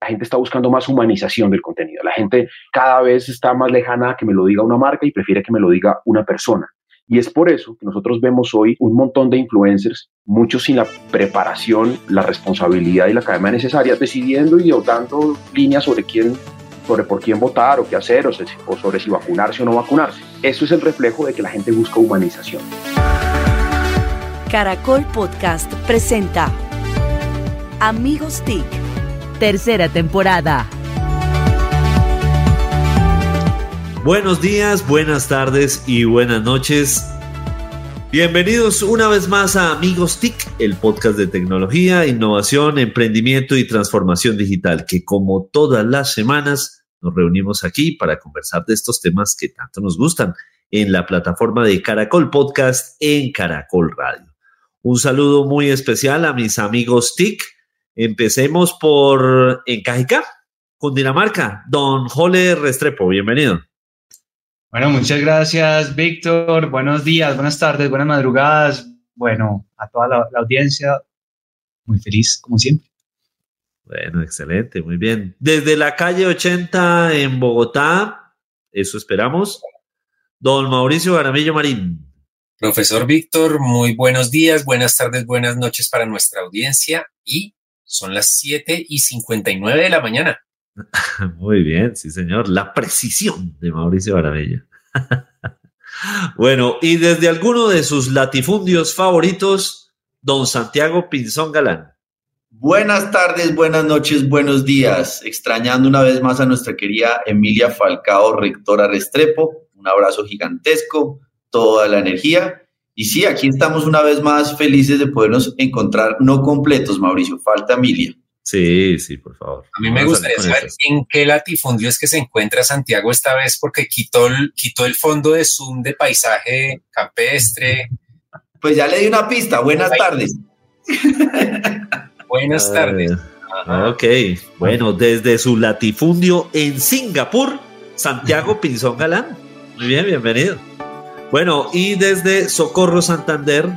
La gente está buscando más humanización del contenido. La gente cada vez está más lejana a que me lo diga una marca y prefiere que me lo diga una persona. Y es por eso que nosotros vemos hoy un montón de influencers, muchos sin la preparación, la responsabilidad y la cadena necesaria, decidiendo y dando líneas sobre quién, sobre por quién votar o qué hacer o sobre si vacunarse o no vacunarse. Eso es el reflejo de que la gente busca humanización. Caracol Podcast presenta Amigos TIC, tercera temporada. Buenos días, buenas tardes y buenas noches. Bienvenidos una vez más a Amigos TIC, el podcast de tecnología, innovación, emprendimiento y transformación digital, que como todas las semanas nos reunimos aquí para conversar de estos temas que tanto nos gustan en la plataforma de Caracol Podcast en Caracol Radio. Un saludo muy especial a mis amigos TIC. Empecemos por en Cajicá, Cundinamarca. Don Jole Restrepo, bienvenido. Bueno, muchas gracias, Víctor. Buenos días, buenas tardes, buenas madrugadas. Bueno, a toda la, audiencia, muy feliz, como siempre. Bueno, excelente, muy bien. Desde la calle 80 en Bogotá, eso esperamos. Don Mauricio Garamillo Marín. Profesor Víctor, muy buenos días, buenas tardes, buenas noches para nuestra audiencia y son las 7 y 59 de la mañana. Muy bien, sí, señor. La precisión de Mauricio Barabella. bueno, y desde alguno de sus latifundios favoritos, don Santiago Pinzón Galán. Buenas tardes, buenas noches, buenos días. Extrañando una vez más a nuestra querida Emilia Falcao, rectora Restrepo. Un abrazo gigantesco, toda la energía. Y sí, aquí estamos una vez más felices de podernos encontrar, no completos, Mauricio, falta Emilia. Sí, sí, por favor. A mí me gustaría saber en qué latifundio es que se encuentra Santiago esta vez, porque quitó el, quitó el fondo de Zoom de paisaje campestre. Pues ya le di una pista. Buenas tardes. Buenas tardes. ok, bueno, desde su latifundio en Singapur, Santiago Pinzón Galán. Muy bien, bienvenido. Bueno, y desde Socorro Santander,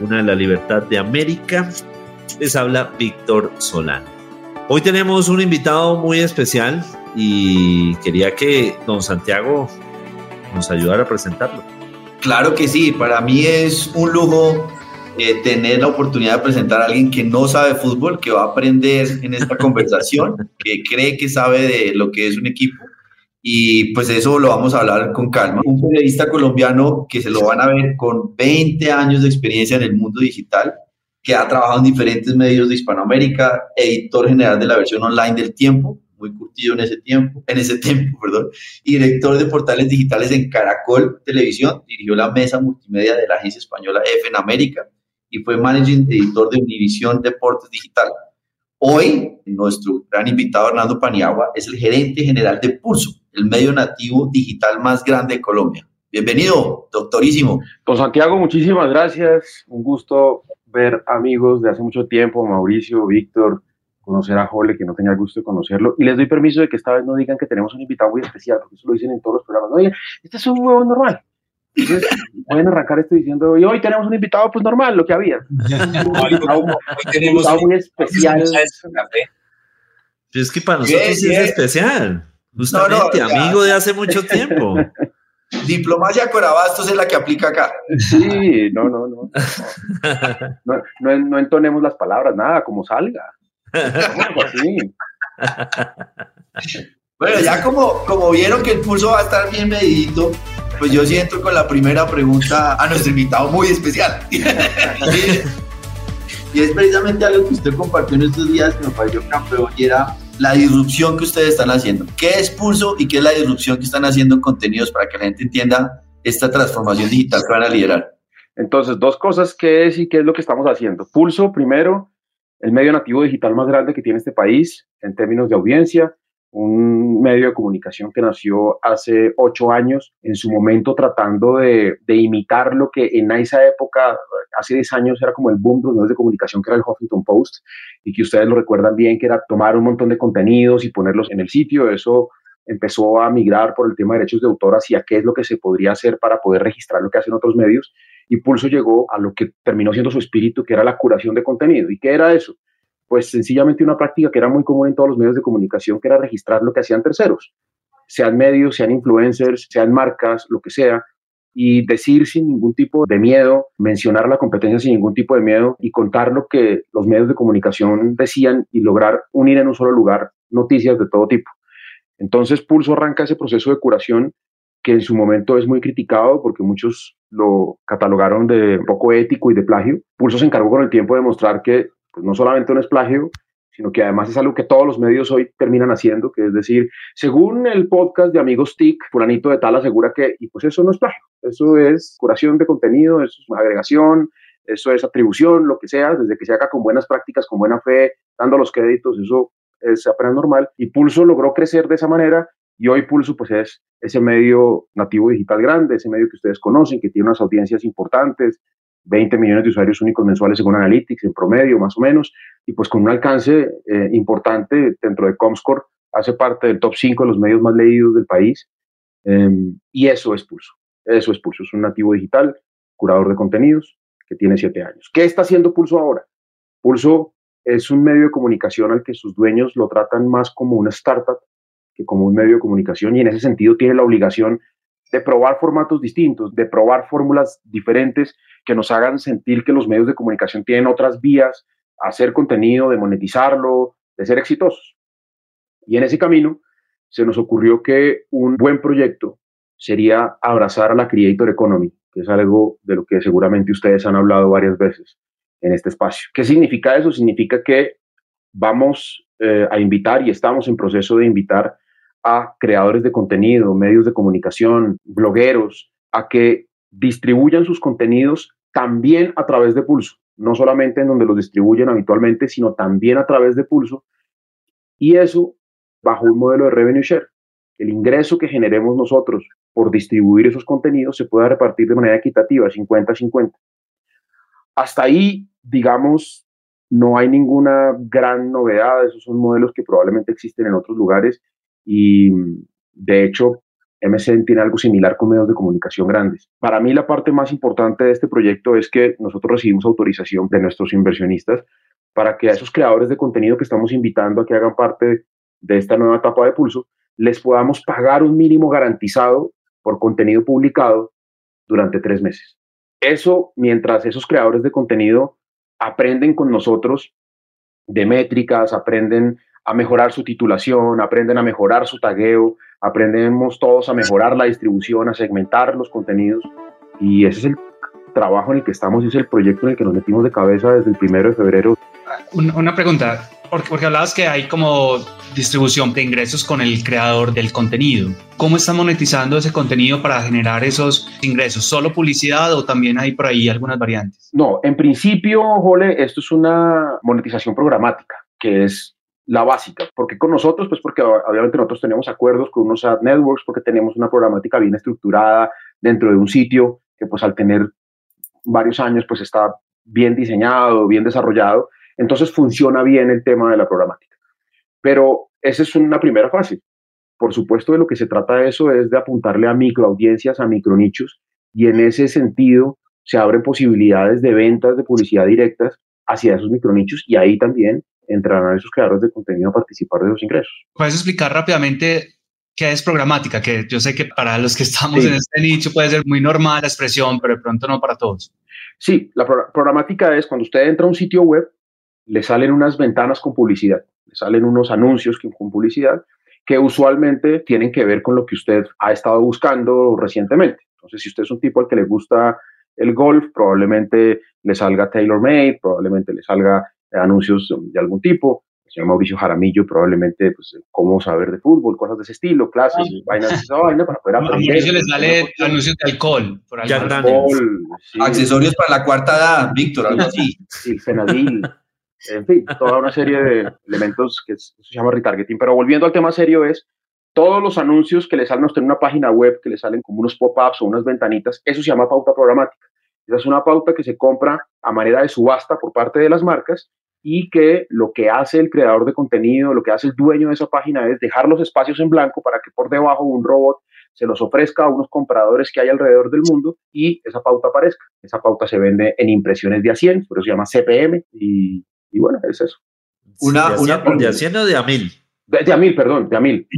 una de la libertad de América, les habla Víctor Solano. Hoy tenemos un invitado muy especial y quería que don Santiago nos ayudara a presentarlo. Claro que sí, para mí es un lujo eh, tener la oportunidad de presentar a alguien que no sabe fútbol, que va a aprender en esta conversación, que cree que sabe de lo que es un equipo. Y pues eso lo vamos a hablar con calma. Un periodista colombiano que se lo van a ver con 20 años de experiencia en el mundo digital, que ha trabajado en diferentes medios de Hispanoamérica, editor general de la versión online del Tiempo, muy curtido en ese tiempo, en ese tiempo, perdón, y director de portales digitales en Caracol Televisión, dirigió la mesa multimedia de la agencia española F en América y fue managing editor de Univisión Deportes Digital. Hoy, nuestro gran invitado Hernando Paniagua es el gerente general de Pulso, el medio nativo digital más grande de Colombia. Bienvenido, doctorísimo. Don Santiago, muchísimas gracias. Un gusto ver amigos de hace mucho tiempo, Mauricio, Víctor, conocer a Jole, que no tenía el gusto de conocerlo. Y les doy permiso de que esta vez no digan que tenemos un invitado muy especial, porque eso lo dicen en todos los programas. No este es un huevo normal. Entonces, pueden arrancar esto diciendo, y hoy tenemos un invitado pues normal, lo que había. hoy, tenemos un muy especial. Es que para nosotros es especial. Justamente, amigo de hace mucho tiempo. Diplomacia Corabastos es la que aplica acá. Sí, no, no, no. No, no, entonemos las palabras, nada, como salga. Bueno, ya como, como vieron que el pulso va a estar bien medidito, pues yo siento con la primera pregunta a nuestro invitado muy especial. y es precisamente algo que usted compartió en estos días que me pareció campeón y era la disrupción que ustedes están haciendo. ¿Qué es Pulso y qué es la disrupción que están haciendo en contenidos para que la gente entienda esta transformación digital que van a liderar? Entonces, dos cosas, ¿qué es y qué es lo que estamos haciendo? Pulso, primero, el medio nativo digital más grande que tiene este país en términos de audiencia, un medio de comunicación que nació hace ocho años, en su momento tratando de, imitar lo que en esa época, hace diez años, era como el boom de los medios de comunicación, que era el Huffington Post, y que ustedes lo recuerdan bien, que era tomar un montón de contenidos y ponerlos en el sitio. Eso empezó a migrar por el tema de derechos de autor hacia qué es lo que se podría hacer para poder registrar lo que hacen otros medios. Y Pulso llegó a lo que terminó siendo su espíritu, que era la curación de contenido. ¿Y qué era eso? Pues sencillamente una práctica que era muy común en todos los medios de comunicación, que era registrar lo que hacían terceros, sean medios, sean influencers, sean marcas, lo que sea, y decir sin ningún tipo de miedo, mencionar la competencia sin ningún tipo de miedo y contar lo que los medios de comunicación decían y lograr unir en un solo lugar noticias de todo tipo. Entonces Pulso arranca ese proceso de curación que en su momento es muy criticado porque muchos lo catalogaron de poco ético y de plagio. Pulso se encargó con el tiempo de mostrar que pues, no solamente no es plagio, sino que además es algo que todos los medios hoy terminan haciendo, que es decir, según el podcast de Amigos TIC, fulanito de tal asegura que, y pues eso no es plagio, eso es curación de contenido, eso es agregación, eso es atribución, lo que sea, desde que se haga con buenas prácticas, con buena fe, dando los créditos, eso es apenas normal. Y Pulso logró crecer de esa manera y hoy Pulso pues es ese medio nativo digital grande, ese medio que ustedes conocen, que tiene unas audiencias importantes, 20 millones de usuarios únicos mensuales según Analytics en promedio, más o menos, y pues con un alcance eh, importante dentro de Comscore, hace parte del top 5 de los medios más leídos del país, em, y eso es Pulso, eso es Pulso, es un nativo digital, curador de contenidos, que tiene 7 años. ¿Qué está haciendo Pulso ahora? Pulso es un medio de comunicación al que sus dueños lo tratan más como una startup que como un medio de comunicación y en ese sentido tiene la obligación de probar formatos distintos, de probar fórmulas diferentes que nos hagan sentir que los medios de comunicación tienen otras vías hacer contenido, de monetizarlo, de ser exitosos. Y en ese camino se nos ocurrió que un buen proyecto sería abrazar a la Creator Economy, que es algo de lo que seguramente ustedes han hablado varias veces en este espacio. ¿Qué significa eso? Significa que vamos eh, a invitar y estamos en proceso de invitar a creadores de contenido, medios de comunicación, blogueros, a que distribuyan sus contenidos también a través de Pulso, no solamente en donde los distribuyen habitualmente, sino también a través de Pulso. Y eso bajo un modelo de revenue share. El ingreso que generemos nosotros por distribuir esos contenidos se pueda repartir de manera equitativa, 50-50. Hasta ahí, digamos, no hay ninguna gran novedad. Esos son modelos que probablemente existen en otros lugares y de hecho MSN tiene algo similar con medios de comunicación grandes. Para mí la parte más importante de este proyecto es que nosotros recibimos autorización de nuestros inversionistas para que a esos creadores de contenido que estamos invitando a que hagan parte de esta nueva etapa de Pulso, les podamos pagar un mínimo garantizado por contenido publicado durante tres meses. Eso mientras esos creadores de contenido aprenden con nosotros de métricas, aprenden a mejorar su titulación, aprenden a mejorar su tagueo, aprendemos todos a mejorar la distribución, a segmentar los contenidos y ese es el trabajo en el que estamos y es el proyecto en el que nos metimos de cabeza desde el primero de febrero. Una pregunta, porque, porque hablabas que hay como distribución de ingresos con el creador del contenido. ¿Cómo están monetizando ese contenido para generar esos ingresos? ¿Solo publicidad o también hay por ahí algunas variantes? No, en principio, Jole, esto es una monetización programática, que es la básica. porque con nosotros? Pues porque obviamente nosotros tenemos acuerdos con unos ad networks, porque tenemos una programática bien estructurada dentro de un sitio que pues al tener varios años pues está bien diseñado, bien desarrollado, entonces funciona bien el tema de la programática. Pero esa es una primera fase. Por supuesto, de lo que se trata eso es de apuntarle a microaudiencias, a micronichos, y en ese sentido se abren posibilidades de ventas de publicidad directas hacia esos micronichos y ahí también entrarán esos creadores de contenido a participar de esos ingresos. ¿Puedes explicar rápidamente qué es programática? Que yo sé que para los que estamos en este nicho puede ser muy normal la expresión, pero de pronto no para todos. Sí, la programática es cuando usted entra a un sitio web, le salen unas ventanas con publicidad, le salen unos anuncios con publicidad que usualmente tienen que ver con lo que usted ha estado buscando recientemente. Entonces, si usted es un tipo al que le gusta el golf, probablemente le salga TaylorMade, probablemente le salga anuncios de algún tipo. El señor Mauricio Jaramillo probablemente, pues, cómo saber de fútbol, cosas de ese estilo, clases, ah. vainas de esa vaina para poder aprender. A Mauricio le sale anuncios de alcohol, por ahí. Alcohol, Accesorios para la cuarta edad, Víctor, algo así. Sí, Fenadil. en fin, toda una serie de elementos que se llama retargeting. Pero volviendo al tema serio es, todos los anuncios que le salen a usted en una página web, que le salen como unos pop-ups o unas ventanitas, eso se llama pauta programática. Esa es una pauta que se compra a manera de subasta por parte de las marcas y que lo que hace el creador de contenido, lo que hace el dueño de esa página es dejar los espacios en blanco para que por debajo un robot se los ofrezca a unos compradores que hay alrededor del mundo y esa pauta aparezca. Esa pauta se vende en impresiones de a 100, por eso se llama CPM y, y bueno, es eso. Una, de, una, de, de o de a mil. De, a mil, perdón, de a mil.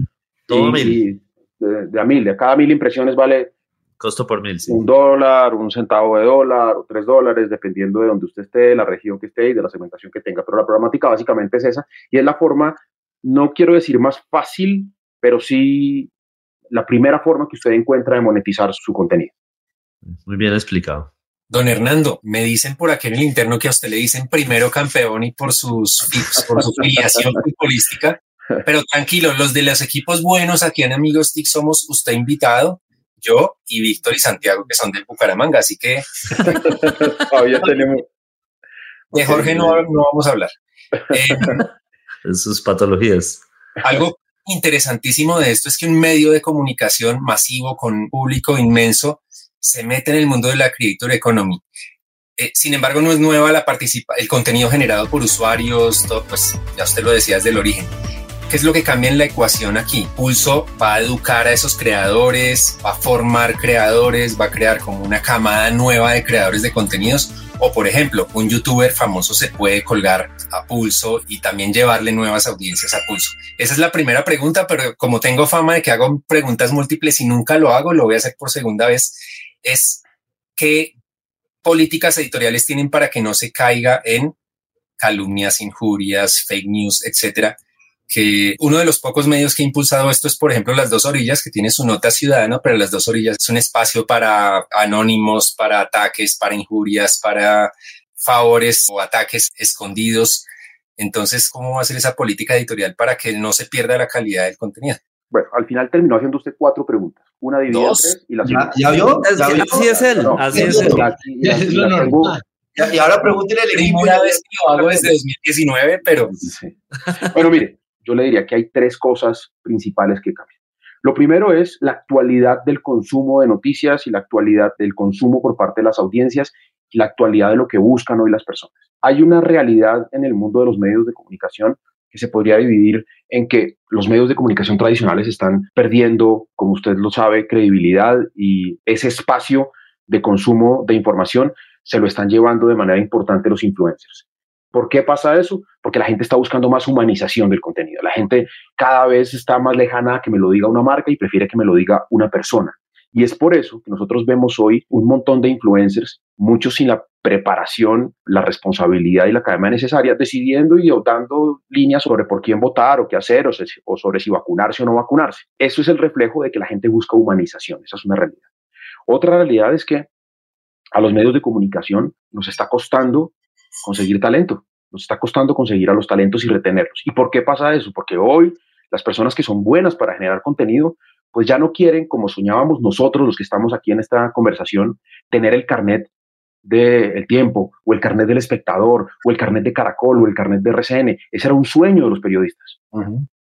Todo mil. de, a mil, de cada mil impresiones vale Costo por mil, Un dólar, un centavo de dólar o tres dólares, dependiendo de donde usted esté, la región que esté y de la segmentación que tenga. Pero la programática básicamente es esa y es la forma, no quiero decir más fácil, pero sí la primera forma que usted encuentra de monetizar su contenido. Muy bien explicado. Don Hernando, me dicen por aquí en el interno que a usted le dicen primero campeón y por, sus, por su filiación futbolística, pero tranquilo, los de los equipos buenos aquí en Amigos TIC somos usted invitado yo y Víctor y Santiago, que son de Bucaramanga, así que... Todavía tenemos... De Jorge no, no vamos a hablar. Eh, sus patologías. Algo interesantísimo de esto es que un medio de comunicación masivo con un público inmenso se mete en el mundo de la creator economy. Eh, sin embargo, no es nueva la participa el contenido generado por usuarios, todo, pues ya usted lo decía desde el origen. ¿Qué es lo que cambia en la ecuación aquí? Pulso va a educar a esos creadores, va a formar creadores, va a crear como una camada nueva de creadores de contenidos. O por ejemplo, un youtuber famoso se puede colgar a pulso y también llevarle nuevas audiencias a pulso. Esa es la primera pregunta, pero como tengo fama de que hago preguntas múltiples y nunca lo hago, lo voy a hacer por segunda vez. Es qué políticas editoriales tienen para que no se caiga en calumnias, injurias, fake news, etcétera, que uno de los pocos medios que ha impulsado esto es, por ejemplo, Las Dos Orillas, que tiene su nota ciudadana, pero Las Dos Orillas es un espacio para anónimos, para ataques, para injurias, para favores o ataques escondidos. Entonces, ¿cómo va a ser esa política editorial para que no se pierda la calidad del contenido? Bueno, al final terminó haciendo usted cuatro preguntas. Una dividida tres y la ¿Ya, ¿Ya vio? Así es él. así es él. es lo normal. Y ahora pregúntele al equipo. Primera vez que lo hago desde 2019, pero... Sí. Bueno, mire, yo le diría que hay tres cosas principales que cambian. Lo primero es la actualidad del consumo de noticias y la actualidad del consumo por parte de las audiencias y la actualidad de lo que buscan hoy las personas. Hay una realidad en el mundo de los medios de comunicación que se podría dividir en que los medios de comunicación tradicionales están perdiendo, como usted lo sabe, credibilidad y ese espacio de consumo de información se lo están llevando de manera importante los influencers. ¿Por qué pasa eso? Porque la gente está buscando más humanización del contenido. La gente cada vez está más lejana a que me lo diga una marca y prefiere que me lo diga una persona. Y es por eso que nosotros vemos hoy un montón de influencers, muchos sin la preparación, la responsabilidad y la cadena necesaria, decidiendo y dando líneas sobre por quién votar o qué hacer o, o sobre si vacunarse o no vacunarse. Eso es el reflejo de que la gente busca humanización. Esa es una realidad. Otra realidad es que a los medios de comunicación nos está costando conseguir talento. Nos está costando conseguir a los talentos y retenerlos. ¿Y por qué pasa eso? Porque hoy las personas que son buenas para generar contenido, pues ya no quieren, como soñábamos nosotros los que estamos aquí en esta conversación, tener el carnet del tiempo, o el carnet del espectador, o el carnet de Caracol, o el carnet de RCN. Ese era un sueño de los periodistas.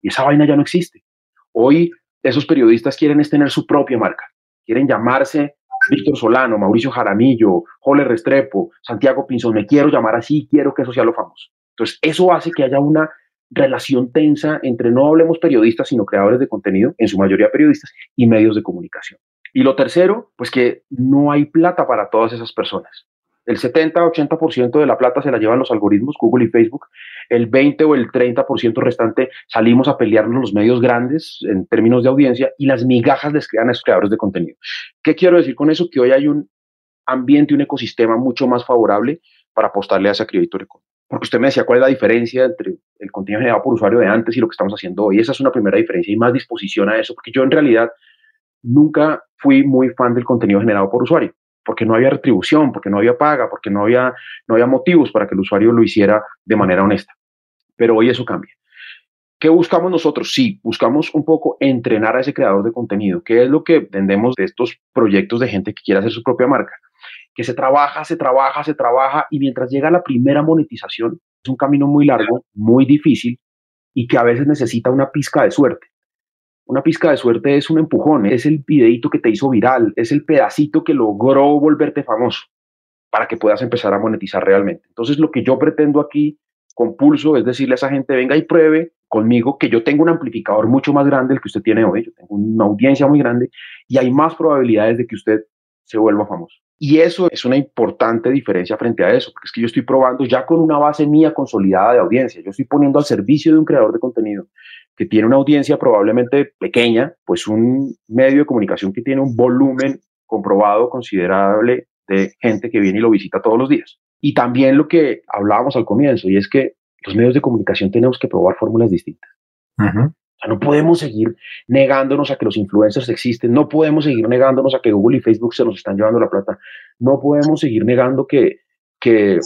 Y esa vaina ya no existe. Hoy esos periodistas quieren es tener su propia marca. Quieren llamarse Víctor Solano, Mauricio Jaramillo, Jole Restrepo, Santiago Pinzón, me quiero llamar así, quiero que eso sea lo famoso. Entonces, eso hace que haya una relación tensa entre no hablemos periodistas, sino creadores de contenido, en su mayoría periodistas, y medios de comunicación. Y lo tercero, pues que no hay plata para todas esas personas. El 70-80% de la plata se la llevan los algoritmos, Google y Facebook. El 20 o el 30% restante salimos a pelearnos los medios grandes en términos de audiencia y las migajas les quedan a esos creadores de contenido. ¿Qué quiero decir con eso? Que hoy hay un ambiente, un ecosistema mucho más favorable para apostarle a esa criatura Porque usted me decía cuál es la diferencia entre el contenido generado por usuario de antes y lo que estamos haciendo hoy. Esa es una primera diferencia y más disposición a eso, porque yo en realidad nunca fui muy fan del contenido generado por usuario porque no había retribución, porque no había paga, porque no había, no había motivos para que el usuario lo hiciera de manera honesta. Pero hoy eso cambia. ¿Qué buscamos nosotros? Sí, buscamos un poco entrenar a ese creador de contenido. ¿Qué es lo que entendemos de estos proyectos de gente que quiere hacer su propia marca? Que se trabaja, se trabaja, se trabaja y mientras llega la primera monetización, es un camino muy largo, muy difícil y que a veces necesita una pizca de suerte. Una pizca de suerte es un empujón, es el videito que te hizo viral, es el pedacito que logró volverte famoso para que puedas empezar a monetizar realmente. Entonces, lo que yo pretendo aquí con Pulso es decirle a esa gente, venga y pruebe conmigo que yo tengo un amplificador mucho más grande del que usted tiene hoy, yo tengo una audiencia muy grande y hay más probabilidades de que usted se vuelva famoso. Y eso es una importante diferencia frente a eso, porque es que yo estoy probando ya con una base mía consolidada de audiencia. Yo estoy poniendo al servicio de un creador de contenido que tiene una audiencia probablemente pequeña, pues un medio de comunicación que tiene un volumen comprobado considerable de gente que viene y lo visita todos los días. Y también lo que hablábamos al comienzo, y es que los medios de comunicación tenemos que probar fórmulas distintas. O sea, no podemos seguir negándonos a que los influencers existen, no podemos seguir negándonos a que Google y Facebook se nos están llevando la plata, no podemos seguir negando que, que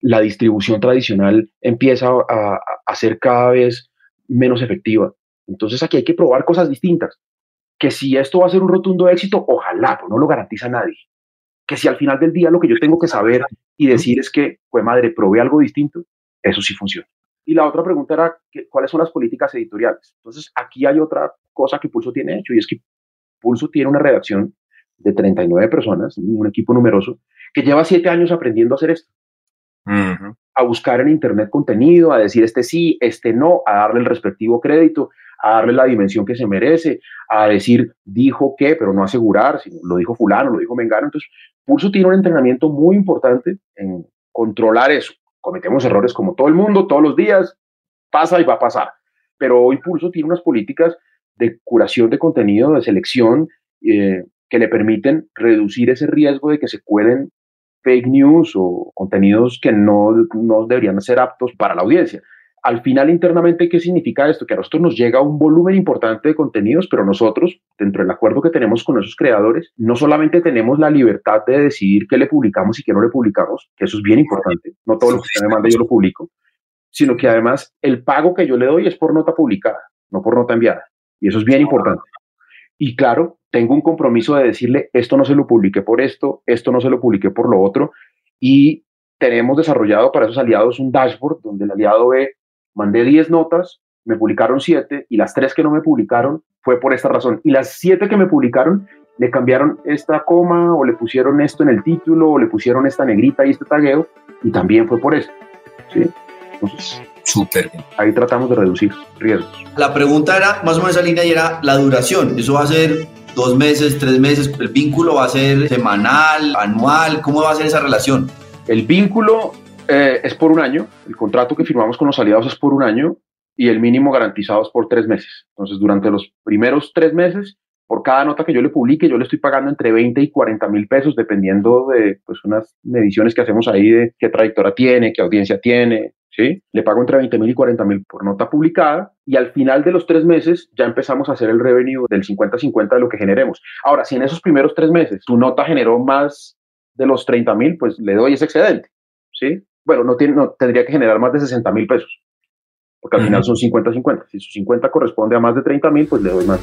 la distribución tradicional empieza a, a ser cada vez menos efectiva. Entonces aquí hay que probar cosas distintas. Que si esto va a ser un rotundo éxito, ojalá, pues no lo garantiza nadie. Que si al final del día lo que yo tengo que saber y decir es que, pues madre, probé algo distinto, eso sí funciona. Y la otra pregunta era, ¿cuáles son las políticas editoriales? Entonces, aquí hay otra cosa que Pulso tiene hecho y es que Pulso tiene una redacción de 39 personas, un equipo numeroso, que lleva siete años aprendiendo a hacer esto. A buscar en Internet contenido, a decir este sí, este no, a darle el respectivo crédito, a darle la dimensión que se merece, a decir dijo qué, pero no asegurar, si lo dijo fulano, lo dijo Mengano. Entonces, Pulso tiene un entrenamiento muy importante en controlar eso cometemos errores como todo el mundo, todos los días, pasa y va a pasar. Pero hoy Pulso tiene unas políticas de curación de contenido, de selección, eh, que le permiten reducir ese riesgo de que se cuelen fake news o contenidos que no, no deberían ser aptos para la audiencia al final internamente, ¿qué significa esto? Que a nosotros nos llega un volumen importante de contenidos, pero nosotros, dentro del acuerdo que tenemos con esos creadores, no solamente tenemos la libertad de decidir qué le publicamos y qué no le publicamos, que eso es bien importante, no todo lo que usted me manda yo lo publico, sino que además el pago que yo le doy es por nota publicada, no por nota enviada, y eso es bien importante. Y claro, tengo un compromiso de decirle, esto no se lo publiqué por esto, esto no se lo publiqué por lo otro, y tenemos desarrollado para esos aliados un dashboard donde el aliado ve mandé 10 notas, me publicaron 7 y las 3 que no me publicaron fue por esta razón. Y las 7 que me publicaron le cambiaron esta coma o le pusieron esto en el título o le pusieron esta negrita y este tagueo y también fue por eso. ¿sí? Entonces, Súper Ahí tratamos de reducir riesgos. La pregunta era más o menos esa línea y era la duración. ¿Eso va a ser dos meses, tres meses? ¿El vínculo va a ser semanal, anual? ¿Cómo va a ser esa relación? El vínculo eh, es por un año, el contrato que firmamos con los aliados es por un año y el mínimo garantizado es por tres meses. Entonces, durante los primeros tres meses, por cada nota que yo le publique, yo le estoy pagando entre 20 y 40 mil pesos, dependiendo de pues, unas mediciones que hacemos ahí de qué trayectoria tiene, qué audiencia tiene. ¿sí? Le pago entre 20 mil y 40 mil por nota publicada y al final de los tres meses ya empezamos a hacer el revenue del 50-50 de lo que generemos. Ahora, si en esos primeros tres meses tu nota generó más de los 30 mil, pues le doy ese excedente. ¿sí? Bueno, no, tiene, no tendría que generar más de 60 mil pesos, porque al final son 50-50. Si su 50 corresponde a más de 30 mil, pues le doy más.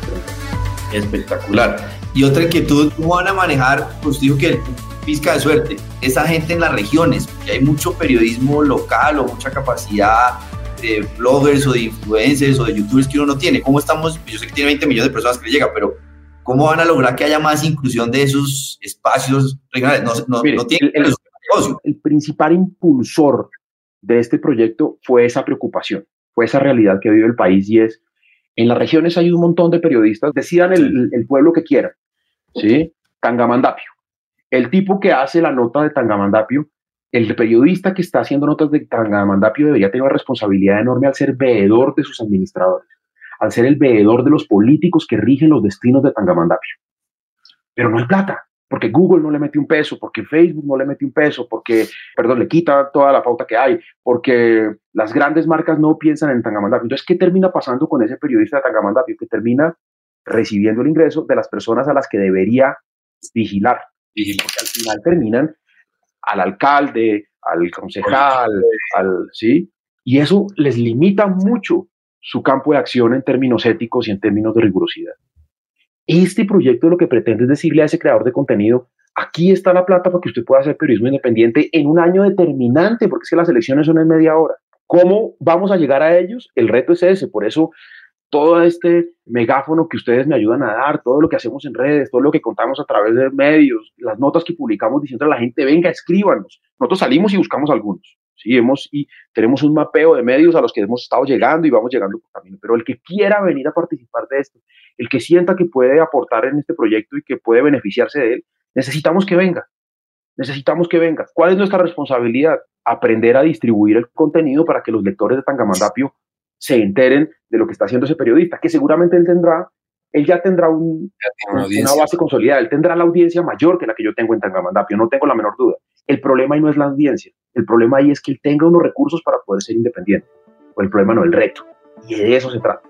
Espectacular. Y otra inquietud, ¿cómo van a manejar? Pues dijo que pizca de suerte, esa gente en las regiones, que hay mucho periodismo local o mucha capacidad de bloggers o de influencers o de youtubers que uno no tiene. ¿Cómo estamos? Yo sé que tiene 20 millones de personas que le llega, pero ¿cómo van a lograr que haya más inclusión de esos espacios regionales? No, no, tienen el principal impulsor de este proyecto fue esa preocupación, fue esa realidad que vive el país y es, en las regiones hay un montón de periodistas, decidan el, pueblo que quieran, ¿sí? Tangamandapio. El tipo que hace la nota de Tangamandapio, el periodista que está haciendo notas de Tangamandapio debería tener una responsabilidad enorme al ser veedor de sus administradores, al ser el veedor de los políticos que rigen los destinos de Tangamandapio. Pero no hay plata porque Google no le mete un peso, porque Facebook no le mete un peso, porque, perdón, le quita toda la pauta que hay, porque las grandes marcas no piensan en Tangamandapio. Entonces, ¿qué termina pasando con ese periodista de Tangamandapio? Que termina recibiendo el ingreso de las personas a las que debería vigilar. Porque al final terminan al alcalde, al concejal, al, ¿sí? Y eso les limita mucho su campo de acción en términos éticos y en términos de rigurosidad. Este proyecto lo que pretende es decirle a ese creador de contenido, aquí está la plata para que usted pueda hacer periodismo independiente en un año determinante, porque es que las elecciones son en media hora. ¿Cómo vamos a llegar a ellos? El reto es ese, por eso todo este megáfono que ustedes me ayudan a dar, todo lo que hacemos en redes, todo lo que contamos a través de medios, las notas que publicamos diciendo a la gente, venga, escríbanos. Nosotros salimos y buscamos algunos. Sí, hemos, y tenemos un mapeo de medios a los que hemos estado llegando y vamos llegando por camino. Pero el que quiera venir a participar de esto, el que sienta que puede aportar en este proyecto y que puede beneficiarse de él, necesitamos que venga. Necesitamos que venga. ¿Cuál es nuestra responsabilidad? Aprender a distribuir el contenido para que los lectores de Tangamandapio se enteren de lo que está haciendo ese periodista, que seguramente él tendrá, él ya tendrá un, una, base consolidada, él tendrá la audiencia mayor que la que yo tengo en Tangamandapio, no tengo la menor duda. El problema ahí no es la audiencia, el problema ahí es que él tenga unos recursos para poder ser independiente. O el problema no, el reto. Y de eso se trata.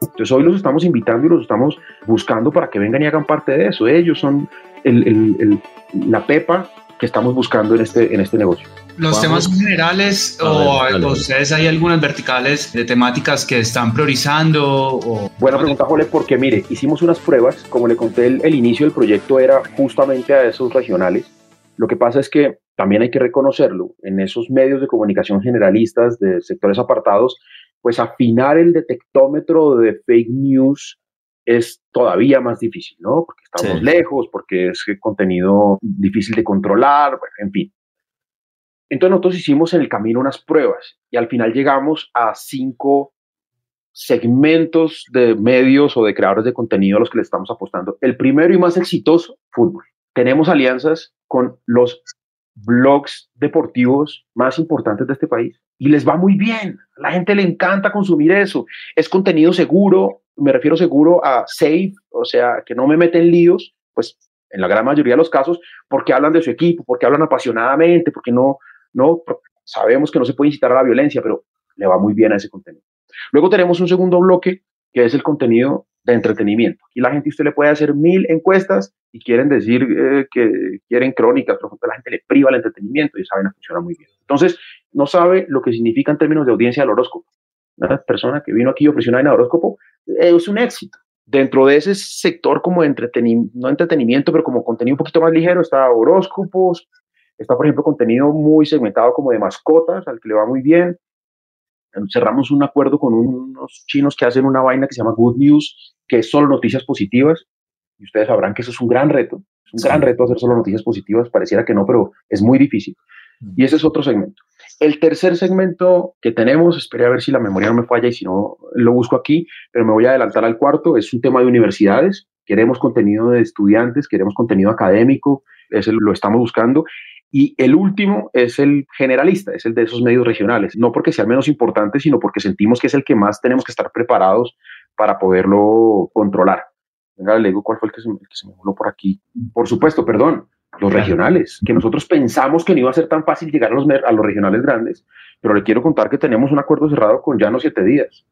Entonces hoy los estamos invitando y los estamos buscando para que vengan y hagan parte de eso. Ellos son el, el, la pepa que estamos buscando en este, en este negocio. ¿Los temas generales o ustedes hay algunas verticales de temáticas que están priorizando? O... Buena pregunta, Jole, porque mire, hicimos unas pruebas, como le conté, el, el inicio del proyecto era justamente a esos regionales. Lo que pasa es que también hay que reconocerlo, en esos medios de comunicación generalistas de sectores apartados, pues afinar el detectómetro de fake news es todavía más difícil, ¿no? Porque estamos lejos, porque es contenido difícil de controlar, en fin. Entonces nosotros hicimos en el camino unas pruebas y al final llegamos a cinco segmentos de medios o de creadores de contenido a los que le estamos apostando. El primero y más exitoso, fútbol. Tenemos alianzas con los blogs deportivos más importantes de este país y les va muy bien. A la gente le encanta consumir eso. Es contenido seguro, me refiero seguro a safe, o sea, que no me meten líos, pues en la gran mayoría de los casos, porque hablan de su equipo, porque hablan apasionadamente, porque no, no, sabemos que no se puede incitar a la violencia, pero le va muy bien a ese contenido. Luego tenemos un segundo bloque, que es el contenido de entretenimiento. Y la gente, usted le puede hacer mil encuestas y quieren decir eh, que quieren crónicas, pero la gente le priva el entretenimiento y saben que funciona muy bien. Entonces, no sabe lo que significa en términos de audiencia el horóscopo. Una persona que vino aquí y ofreció una horóscopo eh, es un éxito. Dentro de ese sector como de entretenimiento, no entretenimiento, pero como contenido un poquito más ligero, está horóscopos, está por ejemplo contenido muy segmentado como de mascotas, al que le va muy bien. Cerramos un acuerdo con unos chinos que hacen una vaina que se llama Good News, que es solo noticias positivas. Y ustedes sabrán que eso es un gran reto. Es un gran reto hacer solo noticias positivas. Pareciera que no, pero es muy difícil. Y ese es otro segmento. El tercer segmento que tenemos, esperé a ver si la memoria no me falla y si no lo busco aquí, pero me voy a adelantar al cuarto, es un tema de universidades. Queremos contenido de estudiantes, queremos contenido académico, ese lo estamos buscando. Y el último es el generalista, es el de esos medios regionales, no porque sea el menos importante, sino porque sentimos que es el que más tenemos que estar preparados para poderlo controlar. Venga, le digo cuál fue el que se, el que se me voló por aquí. Por supuesto, perdón, los regionales, que nosotros pensamos que no iba a ser tan fácil llegar a los, a los regionales grandes, pero le quiero contar que tenemos un acuerdo cerrado con Llano Siete Días.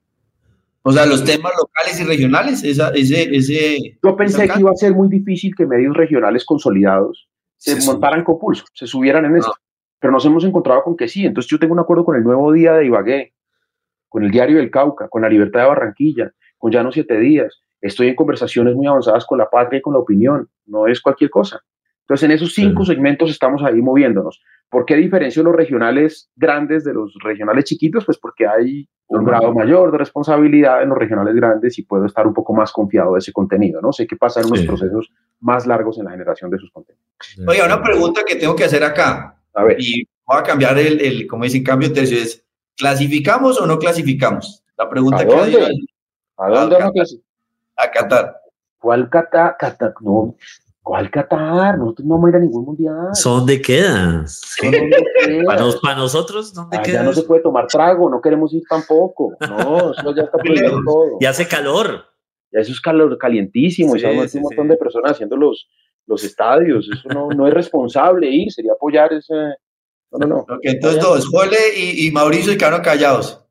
O sea, los temas locales y regionales, esa, ese, ese... Yo pensé que iba a ser muy difícil que medios regionales consolidados se, montaran con pulso, se subieran en eso, ah. pero nos hemos encontrado con que sí. Entonces yo tengo un acuerdo con el Nuevo Día de Ibagué, con el Diario del Cauca, con la Libertad de Barranquilla, con Llano Siete Días. Estoy en conversaciones muy avanzadas con la patria y con la opinión. No es cualquier cosa. Entonces, en esos cinco segmentos estamos ahí moviéndonos. ¿Por qué diferencio los regionales grandes de los regionales chiquitos? Pues porque hay un grado mayor de responsabilidad en los regionales grandes y puedo estar un poco más confiado de ese contenido, ¿no? Sé que pasan unos procesos más largos en la generación de sus contenidos. Oiga, una pregunta que tengo que hacer acá. A ver. Y voy a cambiar el, el como dicen, cambio de tercio. Es, ¿clasificamos o no clasificamos? La pregunta ¿A dónde? que... ¿A dónde vamos a A Qatar. ¿Cuál Qatar? Qatar? No, ¿Cuál Qatar? Nosotros no vamos a ir a ningún mundial. ¿Son dónde quedas? ¿Para, nosotros dónde queda? Ya no se puede tomar trago, no queremos ir tampoco. No, eso ya está prohibido todo. Y hace calor. Ya eso es calor calientísimo. y sabemos un montón de personas haciendo los, los estadios. Eso no, no es responsable ir, sería apoyar ese. No, no, no. Ok, entonces dos, Jole y, y Mauricio y Caro callados.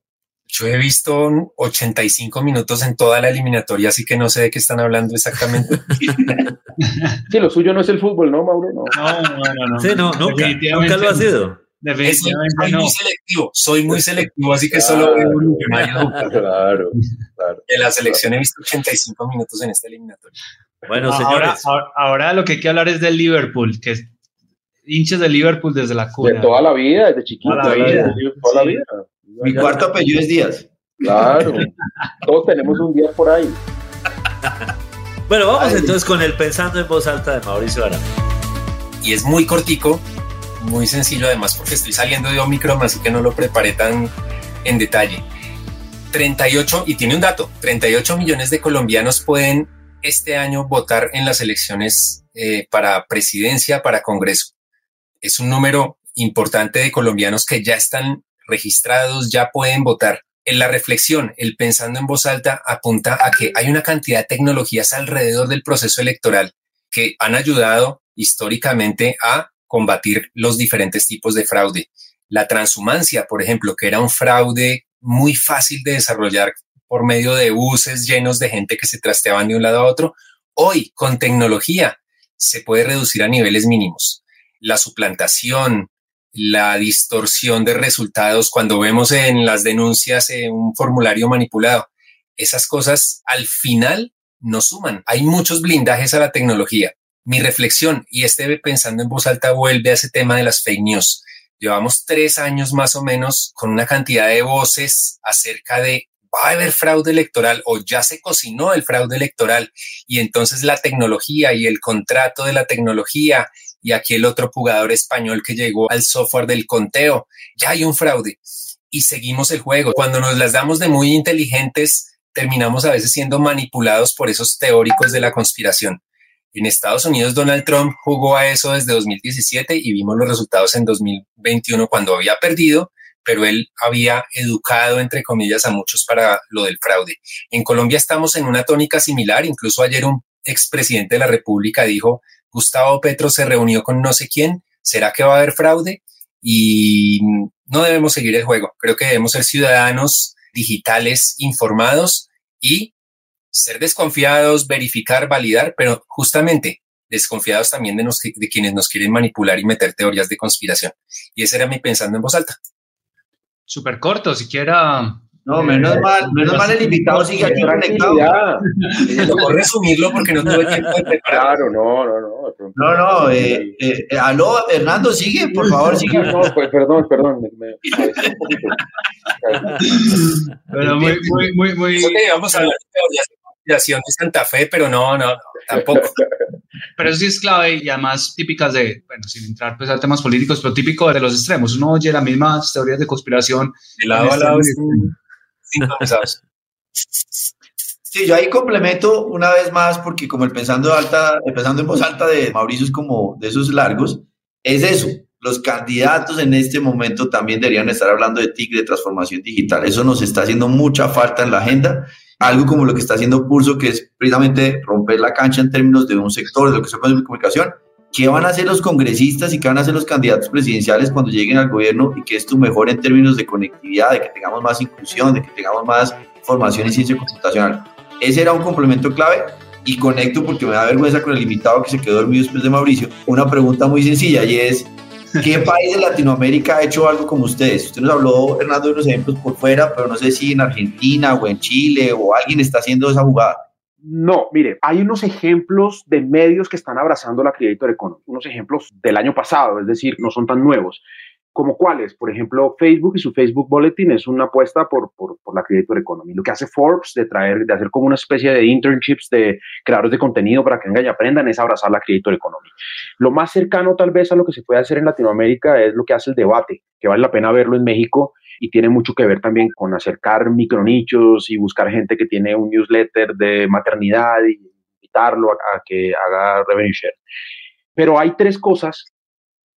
Yo he visto 85 minutos en toda la eliminatoria, así que no sé de qué están hablando exactamente. sí, lo suyo no es el fútbol, ¿no, Mauro? No, no, no. no, Sí, no, nunca, nunca lo ha sido. Definitivamente soy muy selectivo, soy muy selectivo, así que solo veo un Claro, claro. En la selección he visto 85 minutos en esta eliminatoria. Bueno, señores. Ahora, ahora, lo que hay que hablar es del Liverpool, que es hinchas de Liverpool desde la cuna. De toda la vida, desde chiquito. Toda la vida. Toda la vida. Mi cuarto apellido es Díaz. Claro. Todos tenemos un día por ahí. bueno, vamos entonces con el pensando en voz alta de Mauricio Ara. Y es muy cortico, muy sencillo además porque estoy saliendo de Omicron, así que no lo preparé tan en detalle. 38, y tiene un dato, 38 millones de colombianos pueden este año votar en las elecciones eh, para presidencia, para Congreso. es un número importante de colombianos que ya están registrados, ya pueden votar. En la reflexión, el pensando en voz alta apunta a que hay una cantidad de tecnologías alrededor del proceso electoral que han ayudado históricamente a combatir los diferentes tipos de fraude. La transhumancia, por ejemplo, que era un fraude muy fácil de desarrollar por medio de buses llenos de gente que se trasteaban de un lado a otro, hoy con tecnología se puede reducir a niveles mínimos. La suplantación, la distorsión de resultados cuando vemos en las denuncias un formulario manipulado, esas cosas al final no suman. Hay muchos blindajes a la tecnología. Mi reflexión, y este pensando en voz alta, vuelve a ese tema de las fake news. Llevamos tres años más o menos con una cantidad de voces acerca de va a haber fraude electoral o ya se cocinó el fraude electoral y entonces la tecnología y el contrato de la tecnología y aquí el otro jugador español que llegó al software del conteo, ya hay un fraude y seguimos el juego. Cuando nos las damos de muy inteligentes, terminamos a veces siendo manipulados por esos teóricos de la conspiración. En Estados Unidos, Donald Trump jugó a eso desde 2017 y vimos los resultados en 2021 cuando había perdido pero él había educado, entre comillas, a muchos para lo del fraude. En Colombia estamos en una tónica similar, incluso ayer un expresidente de la República dijo, Gustavo Petro se reunió con no sé quién, ¿será que va a haber fraude? Y no debemos seguir el juego, creo que debemos ser ciudadanos digitales informados y ser desconfiados, verificar, validar, pero justamente desconfiados también de, de quienes nos quieren manipular y meter teorías de conspiración. Y ese era mi pensando en voz alta súper corto, siquiera. No, menos mal, menos mal el invitado sigue aquí conectado. Tocó resumirlo porque no tuve tiempo de preparar. Claro, no, no, no. No, no, eh, eh, eh, aló, Hernando, sigue, por favor, sigue. No, pues, perdón, perdón, me, me, me un poquito. Pero muy, muy, muy, muy. Vamos a hablar de de Santa Fe, pero no, no, no tampoco. Pero eso sí es clave y además típicas de, bueno, sin entrar pues a temas políticos, pero típico de los extremos. Uno oye las mismas teorías de conspiración de lado a lado. Sí, yo ahí complemento una vez más, porque como el pensando, alta, el pensando en voz alta de Mauricio es como de esos largos, es eso. Los candidatos en este momento también deberían estar hablando de TIC, de transformación digital. Eso nos está haciendo mucha falta en la agenda algo como lo que está haciendo Pulso, que es precisamente romper la cancha en términos de un sector, de lo que se llama comunicación. ¿Qué van a hacer los congresistas y qué van a hacer los candidatos presidenciales cuando lleguen al gobierno y que esto mejore en términos de conectividad, de que tengamos más inclusión, de que tengamos más formación y ciencia computacional? Ese era un complemento clave y conecto porque me da vergüenza con el invitado que se quedó dormido después de Mauricio. Una pregunta muy sencilla y es, ¿Qué país de Latinoamérica ha hecho algo como ustedes? Usted nos habló, Hernando, de unos ejemplos por fuera, pero no sé si en Argentina o en Chile o alguien está haciendo esa jugada. No, mire, hay unos ejemplos de medios que están abrazando la Creator Economy, unos ejemplos del año pasado, es decir, no son tan nuevos como cuáles. Por ejemplo, Facebook y su Facebook Bulletin es una apuesta por, por, por, la Creator Economy. Lo que hace Forbes de traer, de hacer como una especie de internships de creadores de contenido para que vengan y aprendan es abrazar la Creator Economy. Lo más cercano tal vez a lo que se puede hacer en Latinoamérica es lo que hace el debate, que vale la pena verlo en México y tiene mucho que ver también con acercar micronichos y buscar gente que tiene un newsletter de maternidad y invitarlo a, a que haga revenue share. Pero hay tres cosas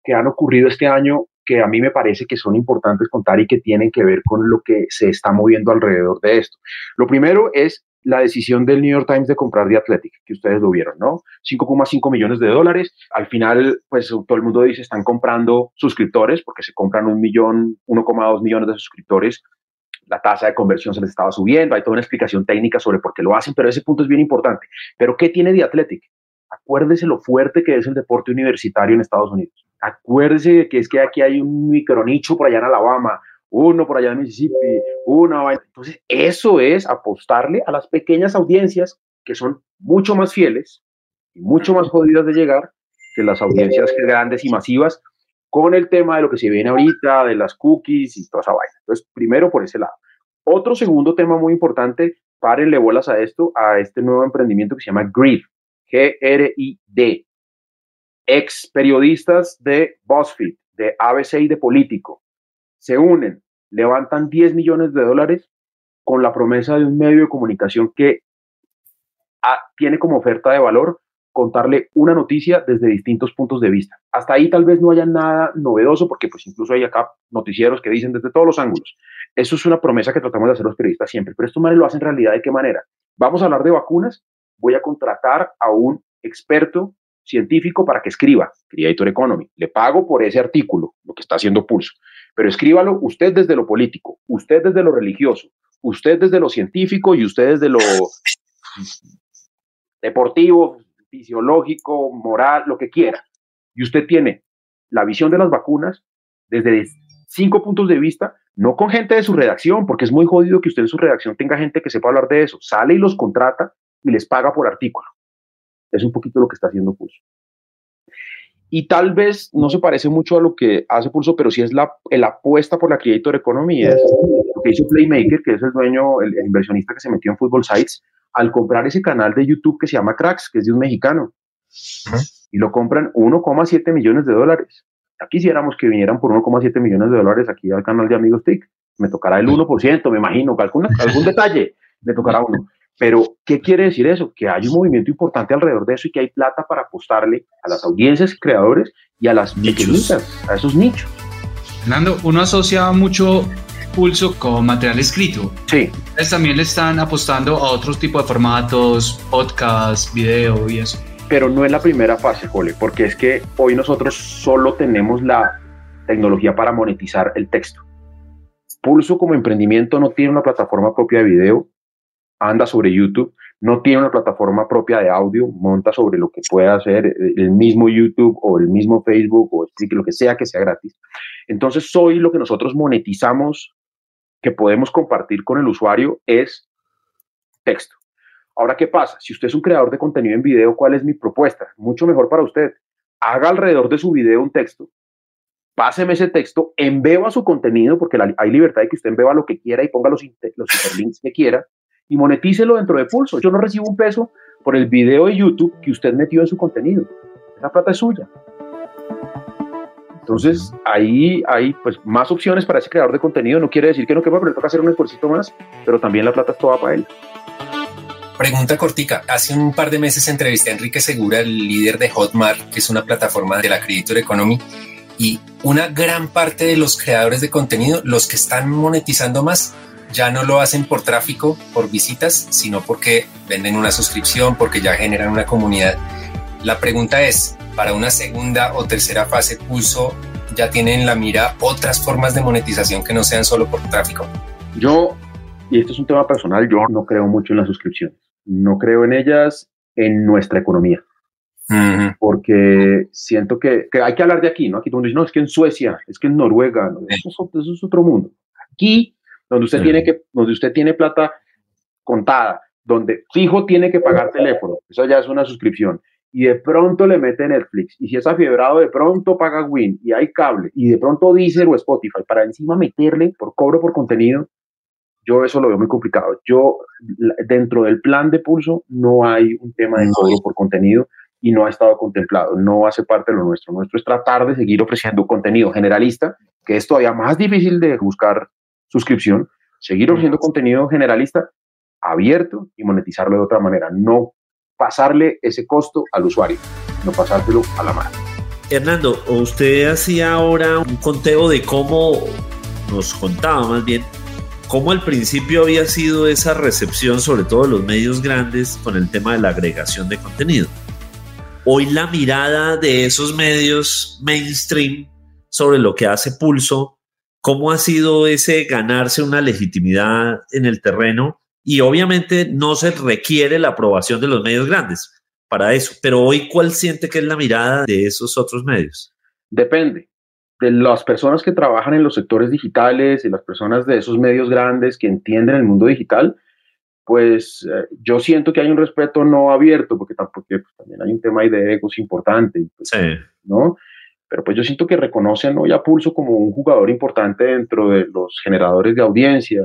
que han ocurrido este año que a mí me parece que son importantes contar y que tienen que ver con lo que se está moviendo alrededor de esto. Lo primero es la decisión del New York Times de comprar The que ustedes lo vieron, ¿no? 5,5 millones de dólares. Al final, pues todo el mundo dice, están comprando suscriptores, porque se compran un millón, 1,2 millones de suscriptores. La tasa de conversión se les estaba subiendo, hay toda una explicación técnica sobre por qué lo hacen, pero ese punto es bien importante. Pero ¿qué tiene The? Acuérdese lo fuerte que es el deporte universitario en Estados Unidos Acuérdese que es que aquí hay un micronicho por allá en Alabama, uno por allá en Mississippi, uno. Entonces, eso es apostarle a las pequeñas audiencias que son mucho más fieles y mucho más jodidas de llegar que las audiencias grandes y masivas con el tema de lo que se viene ahorita, de las cookies y toda esa vaina. Entonces, primero por ese lado. Otro segundo tema muy importante, párenle bolas a esto, a este nuevo emprendimiento que se llama Grid, G-R-I-D ex periodistas de BuzzFeed, de ABC y de Político, se unen, levantan 10 millones de dólares con la promesa de un medio de comunicación que tiene como oferta de valor contarle una noticia desde distintos puntos de vista. Hasta ahí tal vez no haya nada novedoso porque pues incluso hay acá noticieros que dicen desde todos los ángulos. Eso es una promesa que tratamos de hacer los periodistas siempre, pero esto lo hacen realidad de qué manera. Vamos a hablar de vacunas, voy a contratar a un experto científico para que escriba, Creator Economy. Le pago por ese artículo, lo que está haciendo Pulso. Pero escríbalo usted desde lo político, usted desde lo religioso, usted desde lo científico y usted desde lo deportivo, fisiológico, moral, lo que quiera. Y usted tiene la visión de las vacunas desde cinco puntos de vista, no con gente de su redacción, porque es muy jodido que usted en su redacción tenga gente que sepa hablar de eso. Sale y los contrata y les paga por artículo. Es un poquito lo que está haciendo Pulso. Y tal vez no se parece mucho a lo que hace Pulso, pero sí es la, apuesta por la Creator Economy. Es lo que hizo Playmaker, que es el dueño, el, el inversionista que se metió en Football Sites, al comprar ese canal de YouTube que se llama Cracks, que es de un mexicano, y lo compran 1,7 millones de dólares. Ya quisiéramos que vinieran por 1,7 millones de dólares aquí al canal de Amigos TIC. Me tocará el 1%, me imagino, algún, algún detalle me tocará uno. Pero, ¿qué quiere decir eso? Que hay un movimiento importante alrededor de eso y que hay plata para apostarle a las audiencias creadores y a las nichos. a esos nichos. Fernando, uno asocia mucho Pulso con material escrito. Sí. Ustedes también le están apostando a otros tipos de formatos, podcast, video y eso. Pero no es la primera fase, Jole, porque es que hoy nosotros solo tenemos la tecnología para monetizar el texto. Pulso como emprendimiento no tiene una plataforma propia de video, anda sobre YouTube, no tiene una plataforma propia de audio, monta sobre lo que pueda hacer el mismo YouTube o el mismo Facebook o lo que sea que sea gratis. Entonces, hoy lo que nosotros monetizamos que podemos compartir con el usuario es texto. Ahora, ¿qué pasa? Si usted es un creador de contenido en video, ¿cuál es mi propuesta? Mucho mejor para usted. Haga alrededor de su video un texto, páseme ese texto, embeba su contenido, porque hay libertad de que usted embeba lo que quiera y ponga los, los hiperlinks que quiera, y monetícelo dentro de Pulso. Yo no recibo un peso por el video de YouTube que usted metió en su contenido. Esa plata es suya. Entonces, ahí hay pues, más opciones para ese creador de contenido. No quiere decir que no quepa, pero le toca hacer un esfuerzo más, pero también la plata es toda para él. Pregunta cortica. Hace un par de meses entrevisté a Enrique Segura, el líder de Hotmart, que es una plataforma de la Creditor Economy, y una gran parte de los creadores de contenido, los que están monetizando más, ya no lo hacen por tráfico, por visitas, sino porque venden una suscripción, porque ya generan una comunidad. La pregunta es, para una segunda o tercera fase pulso ya tienen en la mira otras formas de monetización que no sean solo por tráfico? Yo, y esto es un tema personal, yo no creo mucho en las suscripciones. No creo en ellas en nuestra economía. Porque siento que, hay que hablar de aquí, ¿no? Aquí donde no, es que en Suecia, es que en Noruega, eso, es, otro mundo. Aquí, donde usted, tiene que, donde usted tiene plata contada, donde fijo tiene que pagar teléfono, eso ya es una suscripción y de pronto le mete Netflix, y si es afiebrado, de pronto paga Win, y hay cable, y de pronto Deezer o Spotify, para encima meterle por cobro por contenido, yo eso lo veo muy complicado. Yo, dentro del plan de Pulso, no hay un tema de cobro por contenido y no ha estado contemplado, no hace parte de lo nuestro. Nuestro es tratar de seguir ofreciendo contenido generalista, que es todavía más difícil de buscar suscripción, seguir ofreciendo contenido generalista abierto y monetizarlo de otra manera, no pasarle ese costo al usuario, no pasárselo a la mano. Hernando, usted hacía ahora un conteo de cómo nos contaba más bien cómo al principio había sido esa recepción, sobre todo los medios grandes, con el tema de la agregación de contenido. Hoy la mirada de esos medios mainstream sobre lo que hace Pulso, cómo ha sido ese ganarse una legitimidad en el terreno y obviamente no se requiere la aprobación de los medios grandes para eso. Pero hoy, ¿cuál siente que es la mirada de esos otros medios? Depende de las personas que trabajan en los sectores digitales y las personas de esos medios grandes que entienden el mundo digital, pues eh, yo siento que hay un respeto no abierto, porque tampoco, pues, también hay un tema de egos importante, pues, sí. ¿no? Pero pues yo siento que reconocen hoy a Pulso como un jugador importante dentro de los generadores de audiencia,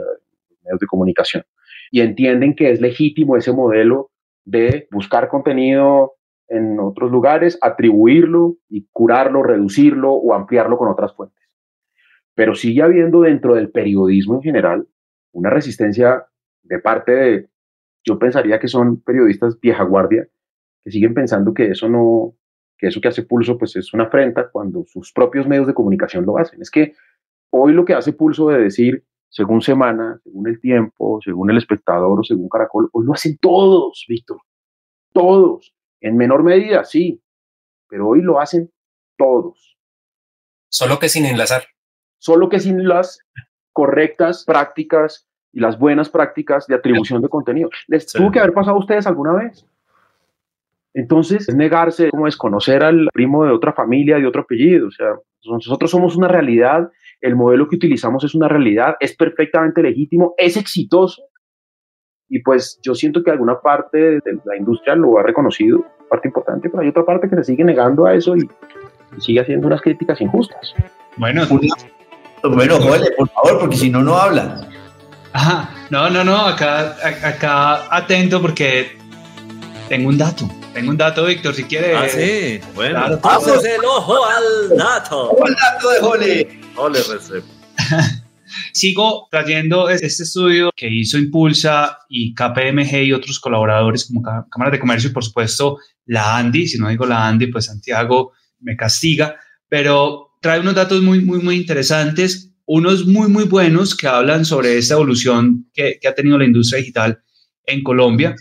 medios de comunicación y entienden que es legítimo ese modelo de buscar contenido en otros lugares, atribuirlo y curarlo, reducirlo o ampliarlo con otras fuentes. Pero sigue habiendo dentro del periodismo en general una resistencia de parte de, yo pensaría que son periodistas vieja guardia, que siguen pensando que eso no, que eso que hace Pulso pues es una afrenta cuando sus propios medios de comunicación lo hacen. Es que hoy lo que hace Pulso de decir según Semana, según El Tiempo, según El Espectador o según Caracol, hoy lo hacen todos, Víctor. Todos. En menor medida, sí, pero hoy lo hacen todos. Solo que sin enlazar. Solo que sin las correctas prácticas y las buenas prácticas de atribución de contenido. ¿Les tuvo que haber pasado a ustedes alguna vez? Entonces, es negarse, como desconocer al primo de otra familia, de otro apellido. O sea, nosotros somos una realidad, el modelo que utilizamos es una realidad, es perfectamente legítimo, es exitoso. Y pues yo siento que alguna parte de la industria lo ha reconocido, parte importante, pero hay otra parte que se sigue negando a eso y, sigue haciendo unas críticas injustas. Bueno, bueno, Jole, por favor, porque si no, no habla. Ajá, no, no, no, acá, acá atento porque tengo un dato. Tengo un dato, Víctor, si quieres. Ah, sí. Bueno, claro, vamos el ojo al dato. El dato de Jole. Jole Recep. Sigo trayendo este estudio que hizo Impulsa y KPMG y otros colaboradores como Cámaras de Comercio y por supuesto la Andy. Si no digo la Andy, pues Santiago me castiga. Pero trae unos datos muy, muy, muy interesantes. Unos muy, muy buenos que hablan sobre esta evolución que, que ha tenido la industria digital en Colombia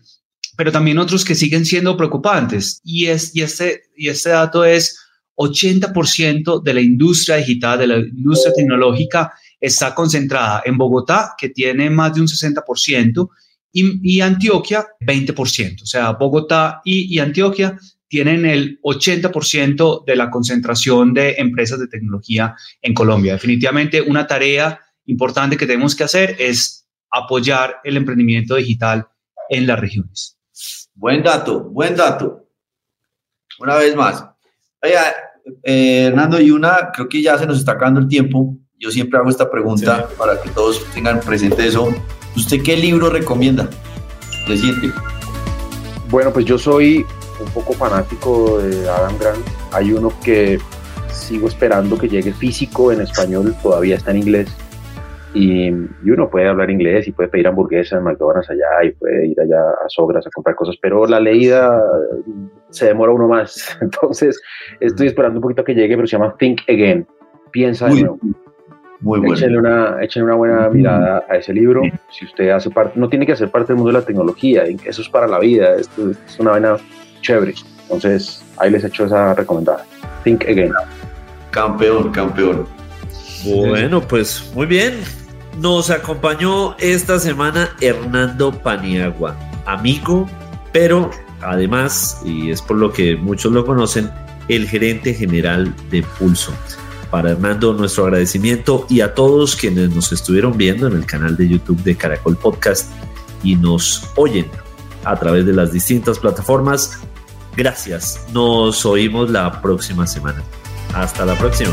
pero también otros que siguen siendo preocupantes. Y, es, y, este, y este dato es 80% de la industria digital, de la industria tecnológica, está concentrada en Bogotá, que tiene más de un 60%, y, y Antioquia, 20%. O sea, Bogotá y, y Antioquia tienen el 80% de la concentración de empresas de tecnología en Colombia. Definitivamente una tarea importante que tenemos que hacer es apoyar el emprendimiento digital en las regiones. Buen dato, buen dato. Una vez más. Oiga, eh, Hernando, y una, creo que ya se nos está acabando el tiempo. Yo siempre hago esta pregunta para que todos tengan presente eso. ¿Usted qué libro recomienda reciente? Bueno, pues yo soy un poco fanático de Adam Grant. Hay uno que sigo esperando que llegue físico en español, todavía está en inglés y, uno puede hablar inglés y puede pedir hamburguesas en McDonald's allá y puede ir allá a Sogras a comprar cosas, pero la leída se demora uno más. Entonces estoy esperando un poquito que llegue, pero se llama Think Again. Piensa de nuevo. Muy bueno. Échenle una, una buena mirada a ese libro. Si usted hace parte, no tiene que hacer parte del mundo de la tecnología, eso es para la vida, esto, es una vaina chévere. Entonces ahí les echo esa recomendada. Think Again. Campeón, campeón. Bueno, pues muy bien. Nos acompañó esta semana Hernando Paniagua, amigo, pero además, y es por lo que muchos lo conocen, el gerente general de Pulso. Para Hernando, nuestro agradecimiento y a todos quienes nos estuvieron viendo en el canal de YouTube de Caracol Podcast y nos oyen a través de las distintas plataformas. Gracias. Nos oímos la próxima semana. Hasta la próxima.